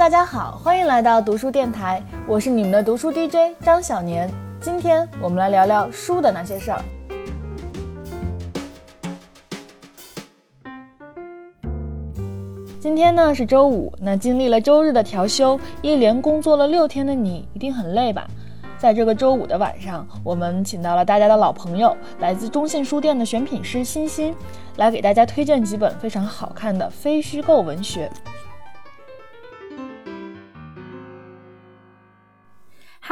大家好，欢迎来到读书电台，我是你们的读书 DJ 张小年。今天我们来聊聊书的那些事儿。今天呢是周五，那经历了周日的调休，一连工作了六天的你一定很累吧？在这个周五的晚上，我们请到了大家的老朋友，来自中信书店的选品师欣欣，来给大家推荐几本非常好看的非虚构文学。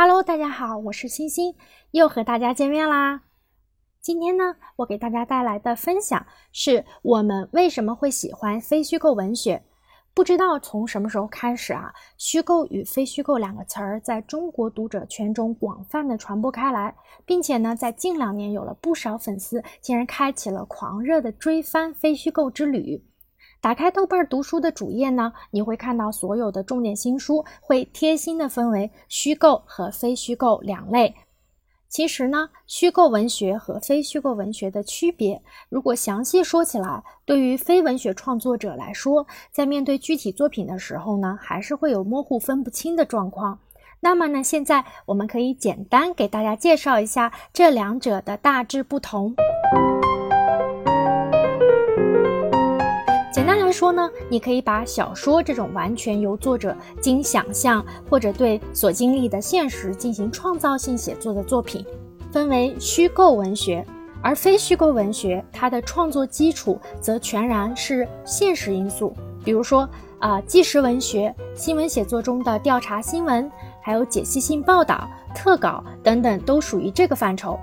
Hello，大家好，我是欣欣，又和大家见面啦。今天呢，我给大家带来的分享是我们为什么会喜欢非虚构文学。不知道从什么时候开始啊，虚构与非虚构两个词儿在中国读者圈中广泛的传播开来，并且呢，在近两年有了不少粉丝竟然开启了狂热的追番非虚构之旅。打开豆瓣读书的主页呢，你会看到所有的重点新书会贴心的分为虚构和非虚构两类。其实呢，虚构文学和非虚构文学的区别，如果详细说起来，对于非文学创作者来说，在面对具体作品的时候呢，还是会有模糊分不清的状况。那么呢，现在我们可以简单给大家介绍一下这两者的大致不同。说呢，你可以把小说这种完全由作者经想象或者对所经历的现实进行创造性写作的作品，分为虚构文学；而非虚构文学，它的创作基础则全然是现实因素，比如说啊，纪实文学、新闻写作中的调查新闻，还有解析性报道、特稿等等，都属于这个范畴。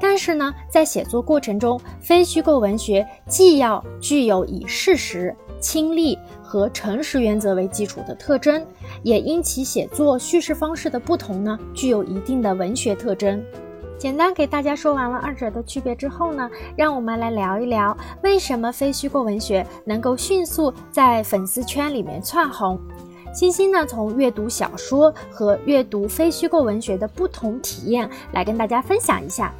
但是呢，在写作过程中，非虚构文学既要具有以事实、亲历和诚实原则为基础的特征，也因其写作叙事方式的不同呢，具有一定的文学特征。简单给大家说完了二者的区别之后呢，让我们来聊一聊为什么非虚构文学能够迅速在粉丝圈里面窜红。欣欣呢，从阅读小说和阅读非虚构文学的不同体验来跟大家分享一下。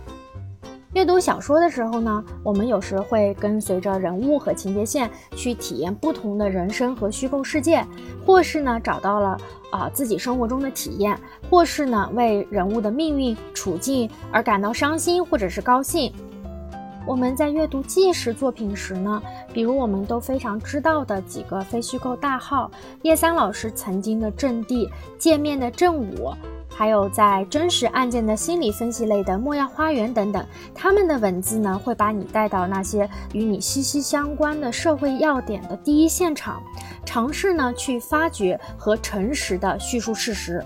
阅读小说的时候呢，我们有时会跟随着人物和情节线去体验不同的人生和虚构世界，或是呢找到了啊自己生活中的体验，或是呢为人物的命运处境而感到伤心或者是高兴。我们在阅读纪实作品时呢，比如我们都非常知道的几个非虚构大号，叶三老师曾经的阵地，界面的正午。还有在真实案件的心理分析类的《莫要花园》等等，他们的文字呢，会把你带到那些与你息息相关的社会要点的第一现场，尝试呢去发掘和诚实的叙述事实。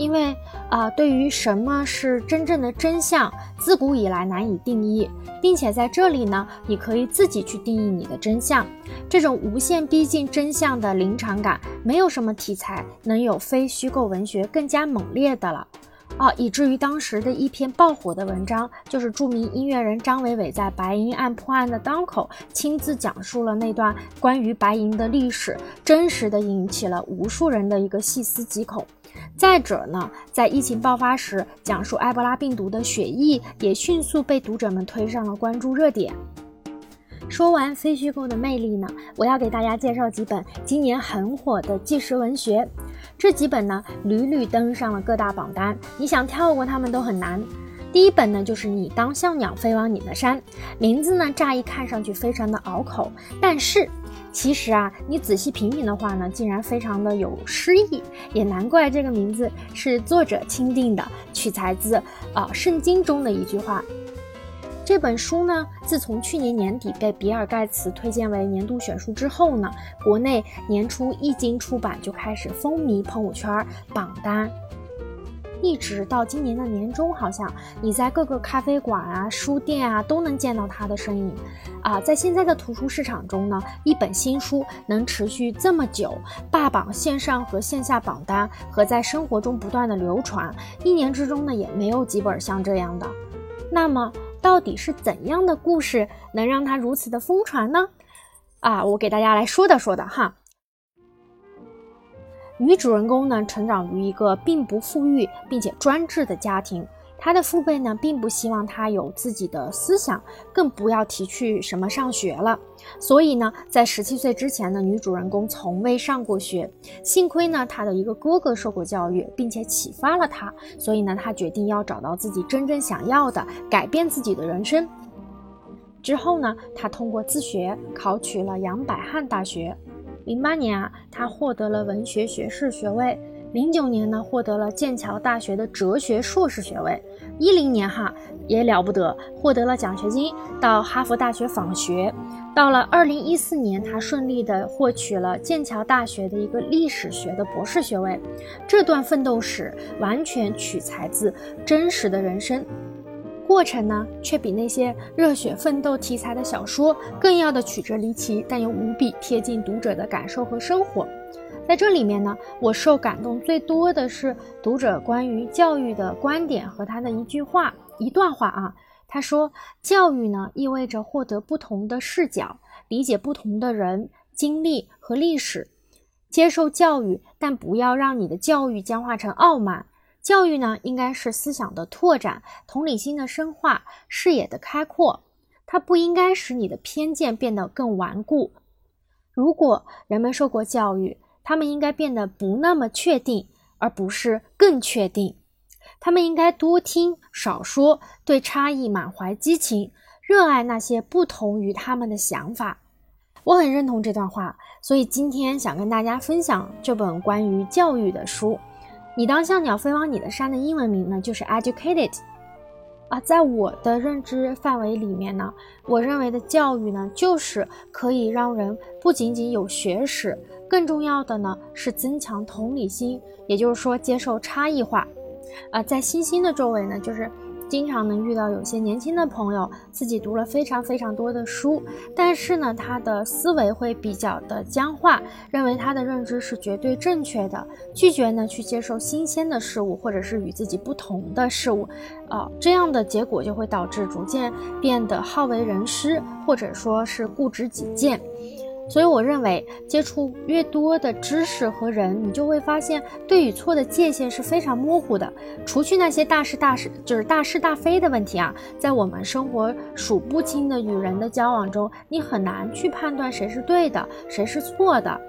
因为啊，对于什么是真正的真相，自古以来难以定义，并且在这里呢，你可以自己去定义你的真相。这种无限逼近真相的临场感，没有什么题材能有非虚构文学更加猛烈的了啊！以至于当时的一篇爆火的文章，就是著名音乐人张伟伟在白银案破案的当口，亲自讲述了那段关于白银的历史，真实的引起了无数人的一个细思极恐。再者呢，在疫情爆发时，讲述埃博拉病毒的血疫也迅速被读者们推上了关注热点。说完非虚构的魅力呢，我要给大家介绍几本今年很火的纪实文学。这几本呢，屡屡登上了各大榜单，你想跳过它们都很难。第一本呢，就是《你当像鸟飞往你的山》，名字呢，乍一看上去非常的拗口，但是。其实啊，你仔细品品的话呢，竟然非常的有诗意，也难怪这个名字是作者钦定的，取材自啊圣经中的一句话。这本书呢，自从去年年底被比尔盖茨推荐为年度选书之后呢，国内年初一经出版就开始风靡朋友圈榜单。一直到今年的年中，好像你在各个咖啡馆啊、书店啊都能见到它的身影。啊，在现在的图书市场中呢，一本新书能持续这么久，霸榜线上和线下榜单，和在生活中不断的流传，一年之中呢也没有几本像这样的。那么，到底是怎样的故事能让它如此的疯传呢？啊，我给大家来说的说的哈。女主人公呢，成长于一个并不富裕并且专制的家庭，他的父辈呢，并不希望他有自己的思想，更不要提去什么上学了。所以呢，在十七岁之前呢，女主人公从未上过学。幸亏呢，她的一个哥哥受过教育，并且启发了她，所以呢，她决定要找到自己真正想要的，改变自己的人生。之后呢，她通过自学考取了杨百翰大学。零八年啊，她获得了文学学士学位。零九年呢，获得了剑桥大学的哲学硕士学位。一零年哈也了不得，获得了奖学金到哈佛大学访学。到了二零一四年，他顺利的获取了剑桥大学的一个历史学的博士学位。这段奋斗史完全取材自真实的人生，过程呢却比那些热血奋斗题材的小说更要的曲折离奇，但又无比贴近读者的感受和生活。在这里面呢，我受感动最多的是读者关于教育的观点和他的一句话、一段话啊。他说：“教育呢，意味着获得不同的视角，理解不同的人、经历和历史。接受教育，但不要让你的教育僵化成傲慢。教育呢，应该是思想的拓展、同理心的深化、视野的开阔。它不应该使你的偏见变得更顽固。如果人们受过教育，他们应该变得不那么确定，而不是更确定。他们应该多听少说，对差异满怀激情，热爱那些不同于他们的想法。我很认同这段话，所以今天想跟大家分享这本关于教育的书。你当像鸟飞往你的山的英文名呢，就是 Educated。啊，在我的认知范围里面呢，我认为的教育呢，就是可以让人不仅仅有学识。更重要的呢是增强同理心，也就是说接受差异化。啊，在星星的周围呢，就是经常能遇到有些年轻的朋友，自己读了非常非常多的书，但是呢，他的思维会比较的僵化，认为他的认知是绝对正确的，拒绝呢去接受新鲜的事物或者是与自己不同的事物。啊，这样的结果就会导致逐渐变得好为人师，或者说是固执己见。所以我认为，接触越多的知识和人，你就会发现对与错的界限是非常模糊的。除去那些大是大是就是大是大非的问题啊，在我们生活数不清的与人的交往中，你很难去判断谁是对的，谁是错的。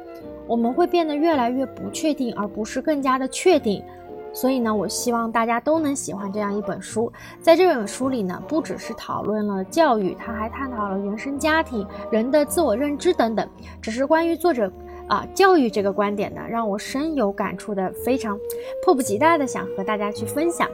我们会变得越来越不确定，而不是更加的确定。所以呢，我希望大家都能喜欢这样一本书。在这本书里呢，不只是讨论了教育，它还探讨了原生家庭、人的自我认知等等。只是关于作者啊教育这个观点呢，让我深有感触的，非常迫不及待的想和大家去分享。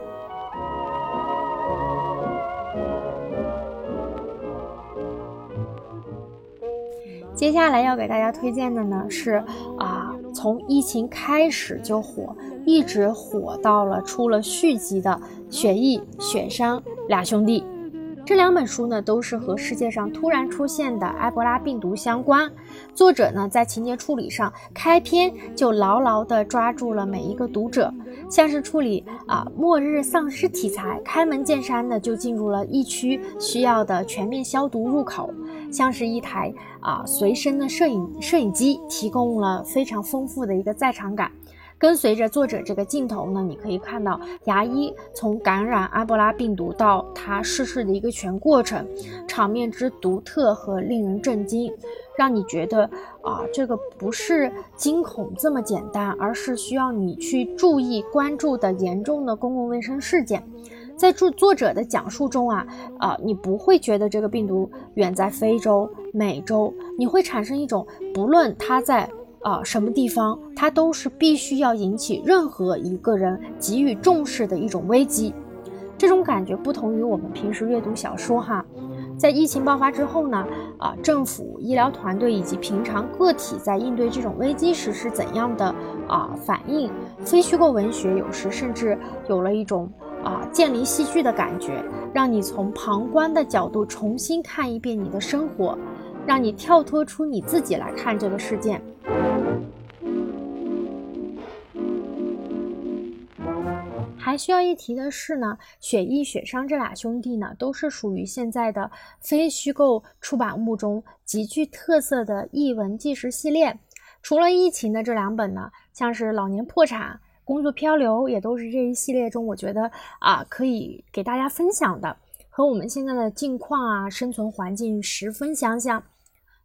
接下来要给大家推荐的呢是啊，从疫情开始就火。一直火到了出了续集的《雪义雪商俩兄弟》，这两本书呢都是和世界上突然出现的埃博拉病毒相关。作者呢在情节处理上，开篇就牢牢地抓住了每一个读者，像是处理啊末日丧尸题材，开门见山的就进入了疫区需要的全面消毒入口，像是一台啊随身的摄影摄影机，提供了非常丰富的一个在场感。跟随着作者这个镜头呢，你可以看到牙医从感染埃博拉病毒到他逝世的一个全过程，场面之独特和令人震惊，让你觉得啊，这个不是惊恐这么简单，而是需要你去注意关注的严重的公共卫生事件。在作作者的讲述中啊，啊，你不会觉得这个病毒远在非洲、美洲，你会产生一种不论它在。啊，什么地方，它都是必须要引起任何一个人给予重视的一种危机。这种感觉不同于我们平时阅读小说哈。在疫情爆发之后呢，啊，政府、医疗团队以及平常个体在应对这种危机时是怎样的啊反应？非虚构文学有时甚至有了一种啊建立戏剧的感觉，让你从旁观的角度重新看一遍你的生活，让你跳脱出你自己来看这个事件。还需要一提的是呢，雪艺、雪商这俩兄弟呢，都是属于现在的非虚构出版物中极具特色的译文纪实系列。除了疫情的这两本呢，像是《老年破产》《工作漂流也都是这一系列中我觉得啊可以给大家分享的，和我们现在的境况啊生存环境十分相像。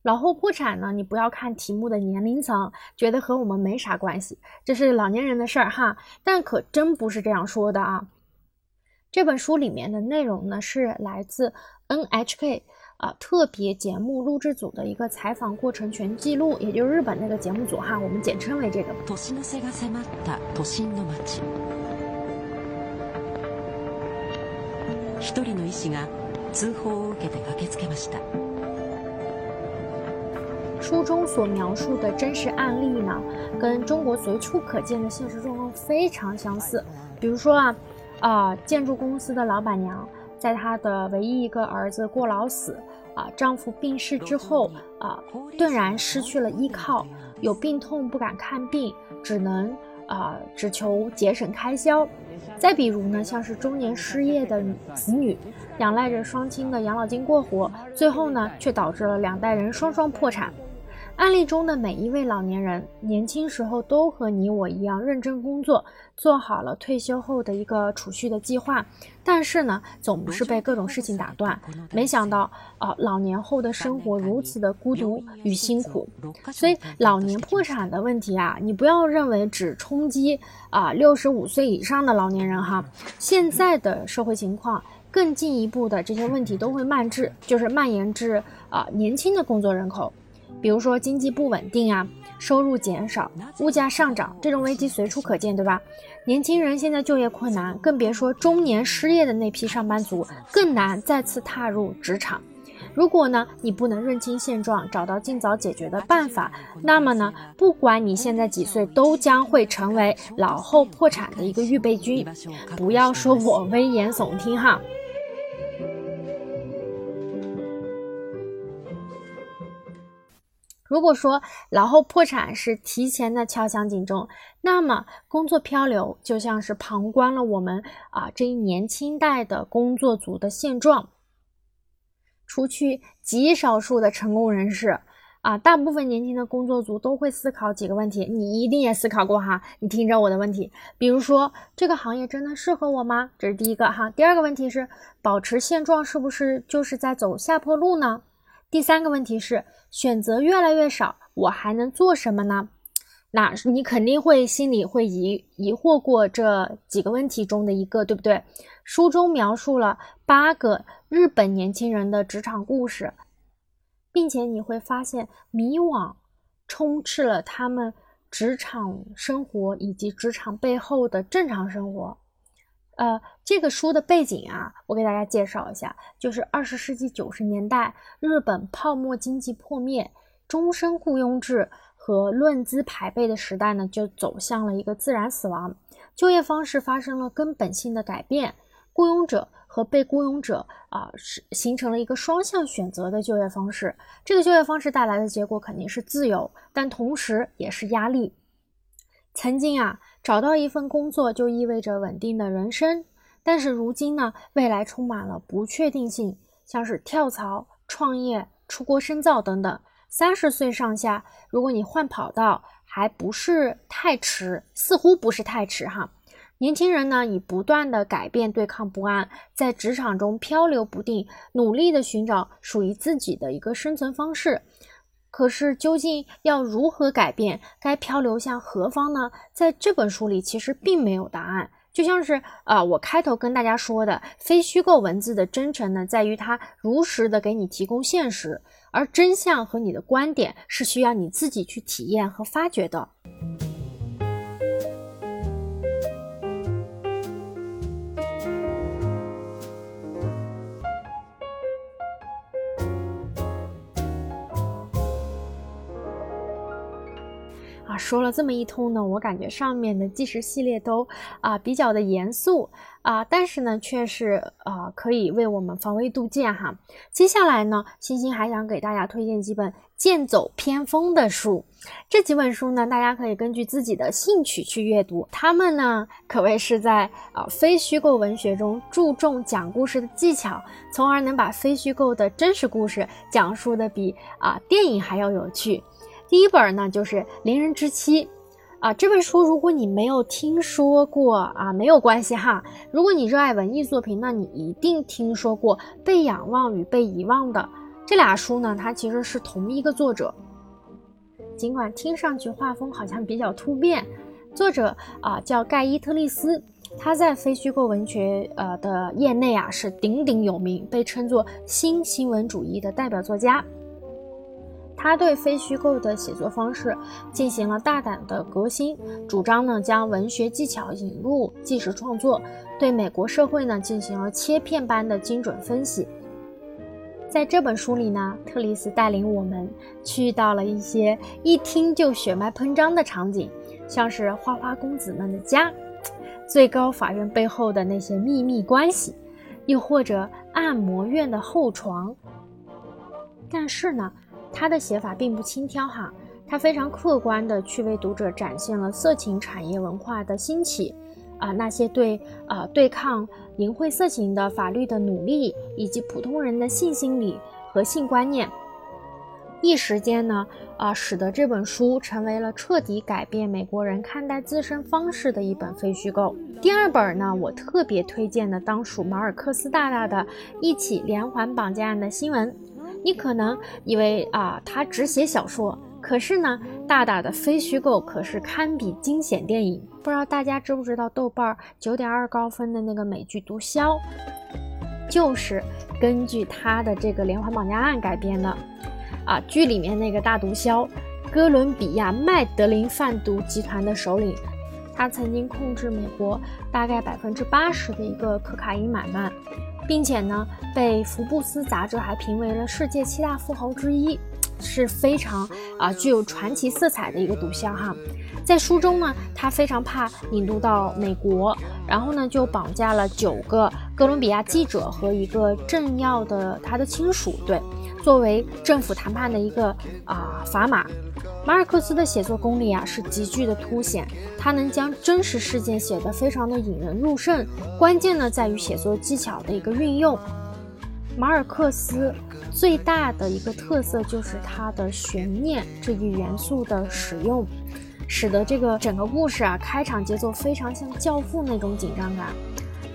老后破产呢，你不要看题目的年龄层，觉得和我们没啥关系，这是老年人的事儿哈，但可真不是这样说的啊。这本书里面的内容呢，是来自 NHK 啊特别节目录制组的一个采访过程全记录，也就是日本那个节目组哈，我们简称为这个。一人の医師が通報を受けて駆けつけました。 书中所描述的真实案例呢，跟中国随处可见的现实状况非常相似。比如说啊，啊，建筑公司的老板娘在她的唯一一个儿子过劳死，啊，丈夫病逝之后，啊，顿然失去了依靠，有病痛不敢看病，只能啊，只求节省开销。再比如呢，像是中年失业的子女，仰赖着双亲的养老金过活，最后呢，却导致了两代人双双破产。案例中的每一位老年人，年轻时候都和你我一样认真工作，做好了退休后的一个储蓄的计划，但是呢，总是被各种事情打断。没想到啊，老年后的生活如此的孤独与辛苦。所以，老年破产的问题啊，你不要认为只冲击啊六十五岁以上的老年人哈。现在的社会情况，更进一步的这些问题都会蔓至，就是蔓延至啊年轻的工作人口。比如说经济不稳定啊，收入减少，物价上涨，这种危机随处可见，对吧？年轻人现在就业困难，更别说中年失业的那批上班族，更难再次踏入职场。如果呢，你不能认清现状，找到尽早解决的办法，那么呢，不管你现在几岁，都将会成为老后破产的一个预备军。不要说我危言耸听哈。如果说老后破产是提前的敲响警钟，那么工作漂流就像是旁观了我们啊这一年轻代的工作族的现状。除去极少数的成功人士啊，大部分年轻的工作族都会思考几个问题，你一定也思考过哈。你听着我的问题，比如说这个行业真的适合我吗？这是第一个哈。第二个问题是保持现状是不是就是在走下坡路呢？第三个问题是选择越来越少，我还能做什么呢？那你肯定会心里会疑疑惑过这几个问题中的一个，对不对？书中描述了八个日本年轻人的职场故事，并且你会发现迷惘充斥了他们职场生活以及职场背后的正常生活。呃，这个书的背景啊，我给大家介绍一下，就是二十世纪九十年代，日本泡沫经济破灭，终身雇佣制和论资排辈的时代呢，就走向了一个自然死亡，就业方式发生了根本性的改变，雇佣者和被雇佣者啊，是形成了一个双向选择的就业方式。这个就业方式带来的结果肯定是自由，但同时也是压力。曾经啊。找到一份工作就意味着稳定的人生，但是如今呢，未来充满了不确定性，像是跳槽、创业、出国深造等等。三十岁上下，如果你换跑道，还不是太迟，似乎不是太迟哈。年轻人呢，以不断的改变对抗不安，在职场中漂流不定，努力的寻找属于自己的一个生存方式。可是，究竟要如何改变？该漂流向何方呢？在这本书里，其实并没有答案。就像是啊，我开头跟大家说的，非虚构文字的真诚呢，在于它如实的给你提供现实，而真相和你的观点是需要你自己去体验和发掘的。说了这么一通呢，我感觉上面的纪实系列都啊比较的严肃啊，但是呢却是啊可以为我们防微杜渐哈。接下来呢，星星还想给大家推荐几本剑走偏锋的书。这几本书呢，大家可以根据自己的兴趣去阅读。他们呢，可谓是在啊非虚构文学中注重讲故事的技巧，从而能把非虚构的真实故事讲述的比啊电影还要有趣。第一本呢，就是《邻人之妻》，啊，这本书如果你没有听说过啊，没有关系哈。如果你热爱文艺作品，那你一定听说过《被仰望与被遗忘》的这俩书呢。它其实是同一个作者，尽管听上去画风好像比较突变。作者啊叫盖伊特利斯，他在非虚构文学呃的业内啊是鼎鼎有名，被称作新新闻主义的代表作家。他对非虚构的写作方式进行了大胆的革新，主张呢将文学技巧引入纪实创作，对美国社会呢进行了切片般的精准分析。在这本书里呢，特里斯带领我们去到了一些一听就血脉喷张的场景，像是花花公子们的家，最高法院背后的那些秘密关系，又或者按摩院的后床。但是呢。他的写法并不轻佻哈，他非常客观的去为读者展现了色情产业文化的兴起，啊，那些对啊对抗淫秽色情的法律的努力，以及普通人的性心理和性观念，一时间呢，啊，使得这本书成为了彻底改变美国人看待自身方式的一本非虚构。第二本呢，我特别推荐的当属马尔克斯大大的一起连环绑架案的新闻。你可能以为啊，他只写小说，可是呢，大大的非虚构可是堪比惊险电影。不知道大家知不知道，豆瓣九点二高分的那个美剧《毒枭》，就是根据他的这个连环绑架案改编的。啊，剧里面那个大毒枭，哥伦比亚麦德林贩毒集团的首领，他曾经控制美国大概百分之八十的一个可卡因买卖。并且呢，被福布斯杂志还评为了世界七大富豪之一，是非常啊具有传奇色彩的一个毒枭哈。在书中呢，他非常怕引渡到美国，然后呢就绑架了九个哥伦比亚记者和一个政要的他的亲属，对，作为政府谈判的一个啊砝码。马尔克斯的写作功力啊是极具的凸显，他能将真实事件写得非常的引人入胜。关键呢在于写作技巧的一个运用。马尔克斯最大的一个特色就是他的悬念这一元素的使用，使得这个整个故事啊开场节奏非常像《教父》那种紧张感。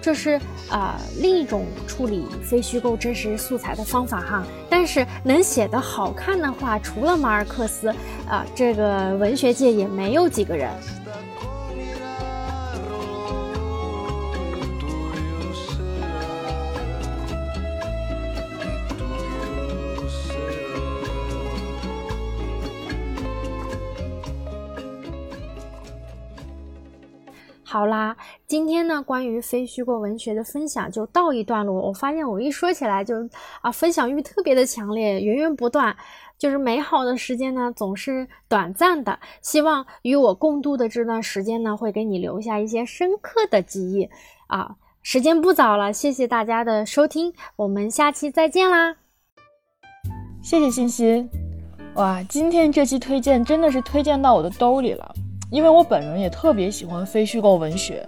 这是啊另一种处理非虚构真实素材的方法哈，但是能写得好看的话，除了马尔克斯啊，这个文学界也没有几个人。好啦，今天呢，关于非虚构文学的分享就到一段落。我发现我一说起来就啊，分享欲特别的强烈，源源不断。就是美好的时间呢，总是短暂的。希望与我共度的这段时间呢，会给你留下一些深刻的记忆啊。时间不早了，谢谢大家的收听，我们下期再见啦。谢谢欣欣，哇，今天这期推荐真的是推荐到我的兜里了。因为我本人也特别喜欢非虚构文学，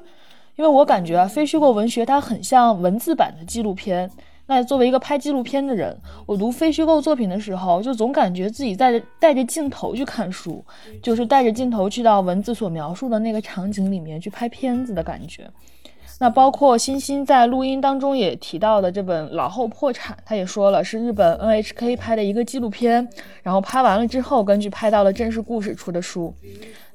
因为我感觉啊，非虚构文学它很像文字版的纪录片。那作为一个拍纪录片的人，我读非虚构作品的时候，就总感觉自己在带着镜头去看书，就是带着镜头去到文字所描述的那个场景里面去拍片子的感觉。那包括欣欣在录音当中也提到的这本《老后破产》，他也说了是日本 NHK 拍的一个纪录片，然后拍完了之后，根据拍到了真实故事出的书。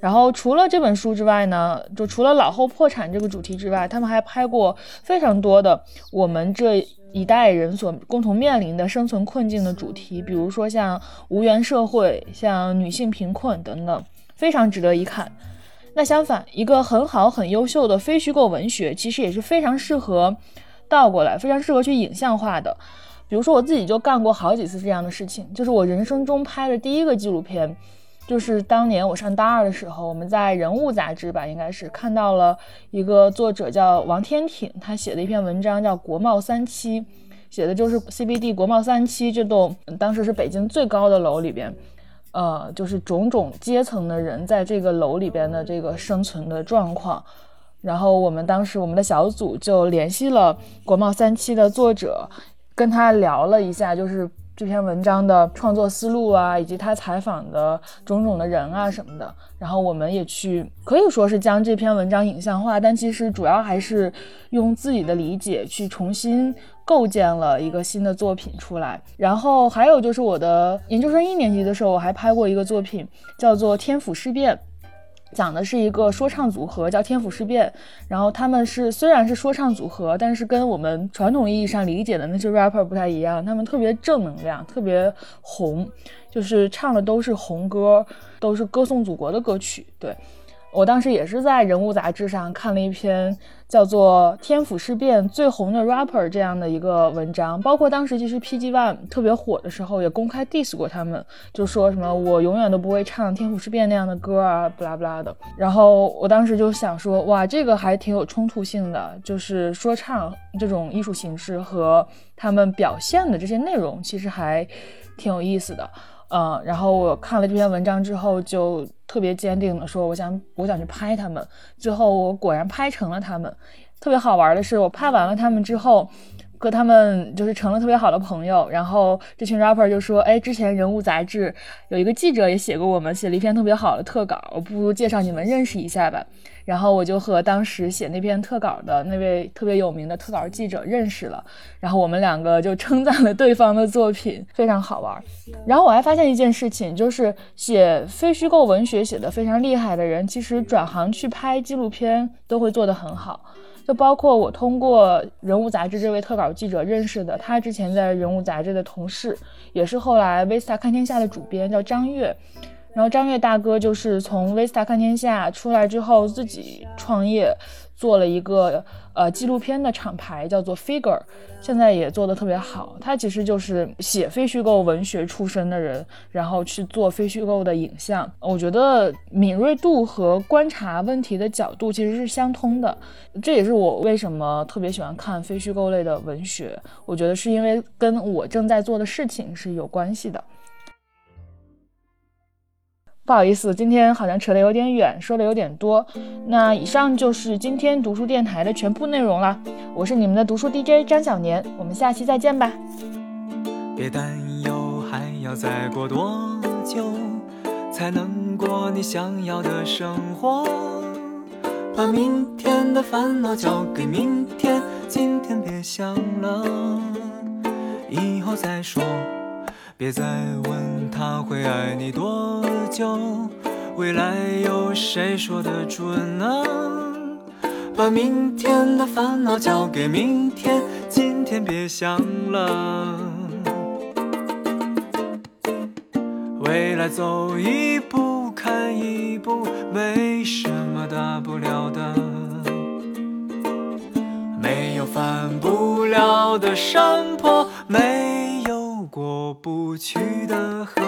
然后除了这本书之外呢，就除了老后破产这个主题之外，他们还拍过非常多的我们这一代人所共同面临的生存困境的主题，比如说像无缘社会、像女性贫困等等，非常值得一看。那相反，一个很好很优秀的非虚构文学，其实也是非常适合倒过来，非常适合去影像化的。比如说我自己就干过好几次这样的事情，就是我人生中拍的第一个纪录片，就是当年我上大二的时候，我们在《人物》杂志吧，应该是看到了一个作者叫王天挺，他写的一篇文章叫《国贸三期》，写的就是 CBD 国贸三期这栋当时是北京最高的楼里边。呃，就是种种阶层的人在这个楼里边的这个生存的状况，然后我们当时我们的小组就联系了国贸三期的作者，跟他聊了一下，就是这篇文章的创作思路啊，以及他采访的种种的人啊什么的。然后我们也去可以说是将这篇文章影像化，但其实主要还是用自己的理解去重新构建了一个新的作品出来。然后还有就是我的研究生一年级的时候，我还拍过一个作品，叫做《天府事变》。讲的是一个说唱组合，叫天府事变。然后他们是虽然是说唱组合，但是跟我们传统意义上理解的那些 rapper 不太一样。他们特别正能量，特别红，就是唱的都是红歌，都是歌颂祖国的歌曲。对。我当时也是在人物杂志上看了一篇叫做《天府事变最红的 rapper》这样的一个文章，包括当时其实 PG One 特别火的时候，也公开 diss 过他们，就说什么我永远都不会唱《天府事变》那样的歌啊，不拉不拉的。然后我当时就想说，哇，这个还挺有冲突性的，就是说唱这种艺术形式和他们表现的这些内容，其实还挺有意思的。嗯，然后我看了这篇文章之后，就特别坚定的说，我想，我想去拍他们。最后我果然拍成了他们。特别好玩的是，我拍完了他们之后。和他们就是成了特别好的朋友，然后这群 rapper 就说：“哎，之前人物杂志有一个记者也写过我们，写了一篇特别好的特稿，我不如介绍你们认识一下吧。”然后我就和当时写那篇特稿的那位特别有名的特稿记者认识了，然后我们两个就称赞了对方的作品，非常好玩。然后我还发现一件事情，就是写非虚构文学写的非常厉害的人，其实转行去拍纪录片都会做得很好。就包括我通过人物杂志这位特稿记者认识的，他之前在人物杂志的同事，也是后来 Vista 看天下的主编，叫张悦。然后张悦大哥就是从 Vista 看天下出来之后，自己创业。做了一个呃纪录片的厂牌，叫做 Figure，现在也做得特别好。他其实就是写非虚构文学出身的人，然后去做非虚构的影像。我觉得敏锐度和观察问题的角度其实是相通的。这也是我为什么特别喜欢看非虚构类的文学。我觉得是因为跟我正在做的事情是有关系的。不好意思，今天好像扯得有点远，说的有点多。那以上就是今天读书电台的全部内容了。我是你们的读书 DJ 张小年，我们下期再见吧。别担忧，还要再过多久才能过你想要的生活？把明天的烦恼交给明天，今天别想了，以后再说。别再问他会爱你多久，未来有谁说得准呢？把明天的烦恼交给明天，今天别想了。未来走一步看一步，没什么大不了的，没有翻不了的山坡，没。不去的河，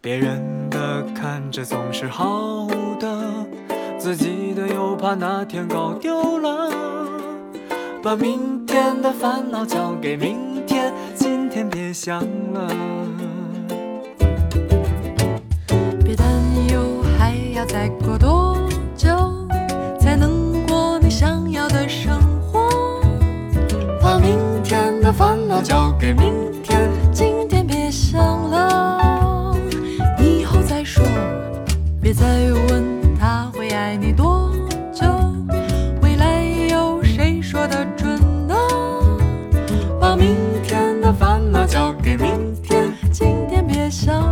别人的看着总是好的，自己的又怕哪天搞丢了。把明天的烦恼交给明天，今天别想了。别担忧，还要再过多久才能过你想要的生活？把明天的烦恼交给明。给明天，今天别想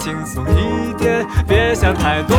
轻松一点，别想太多。